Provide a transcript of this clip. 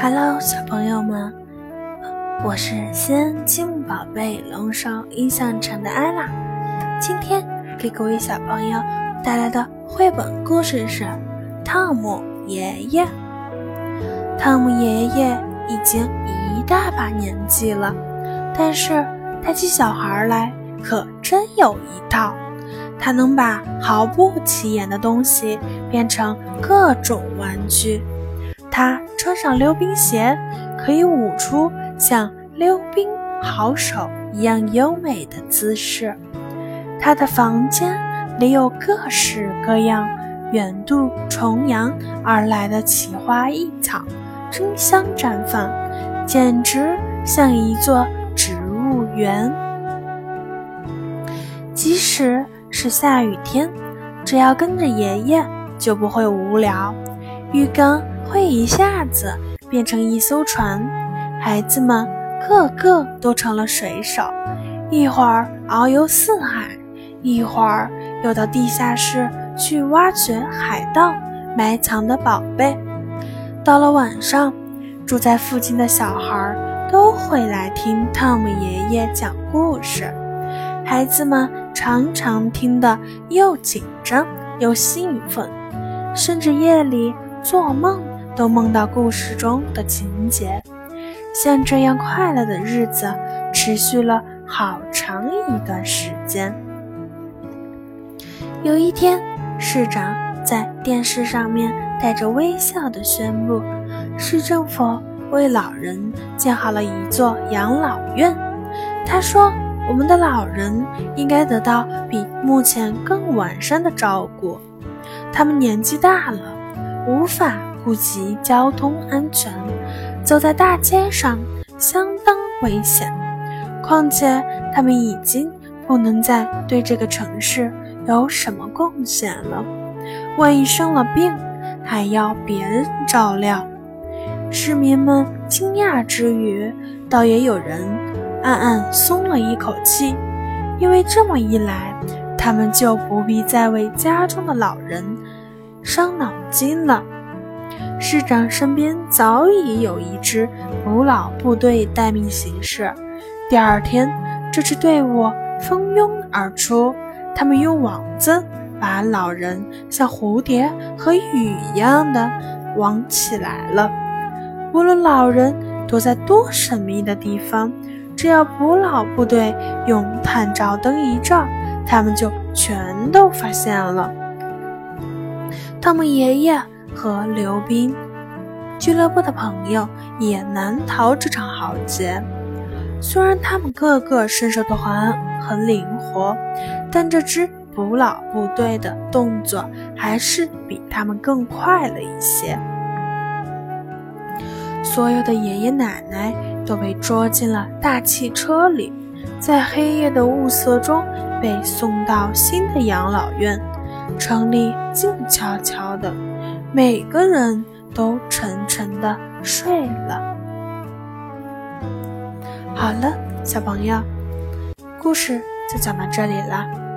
Hello，小朋友们，我是西安积木宝贝龙首印象城的艾拉。今天给各位小朋友带来的绘本故事是《汤姆爷爷》。汤姆爷爷已经一大把年纪了，但是带起小孩来可真有一套。他能把毫不起眼的东西变成各种玩具。他穿上溜冰鞋，可以舞出像溜冰好手一样优美的姿势。他的房间里有各式各样远渡重洋而来的奇花异草，争相绽放，简直像一座植物园。即使是下雨天，只要跟着爷爷，就不会无聊。浴缸会一下子变成一艘船，孩子们个个都成了水手，一会儿遨游四海，一会儿又到地下室去挖掘海盗埋藏的宝贝。到了晚上，住在附近的小孩都会来听汤姆爷爷讲故事，孩子们常常听得又紧张又兴奋，甚至夜里。做梦都梦到故事中的情节，像这样快乐的日子持续了好长一段时间。有一天，市长在电视上面带着微笑的宣布，市政府为老人建好了一座养老院。他说：“我们的老人应该得到比目前更完善的照顾，他们年纪大了。”无法顾及交通安全，走在大街上相当危险。况且他们已经不能再对这个城市有什么贡献了。万一生了病，还要别人照料。市民们惊讶之余，倒也有人暗暗松了一口气，因为这么一来，他们就不必再为家中的老人。伤脑筋了。市长身边早已有一支捕老部队待命行事。第二天，这支队伍蜂拥而出，他们用网子把老人像蝴蝶和雨一样的网起来了。无论老人躲在多神秘的地方，只要捕老部队用探照灯一照，他们就全都发现了。汤姆爷爷和溜冰俱乐部的朋友也难逃这场豪劫。虽然他们个个身手都很很灵活，但这支捕老部队的动作还是比他们更快了一些。所有的爷爷奶奶都被捉进了大汽车里，在黑夜的雾色中被送到新的养老院。城里静悄悄的，每个人都沉沉的睡了。好了，小朋友，故事就讲到这里了。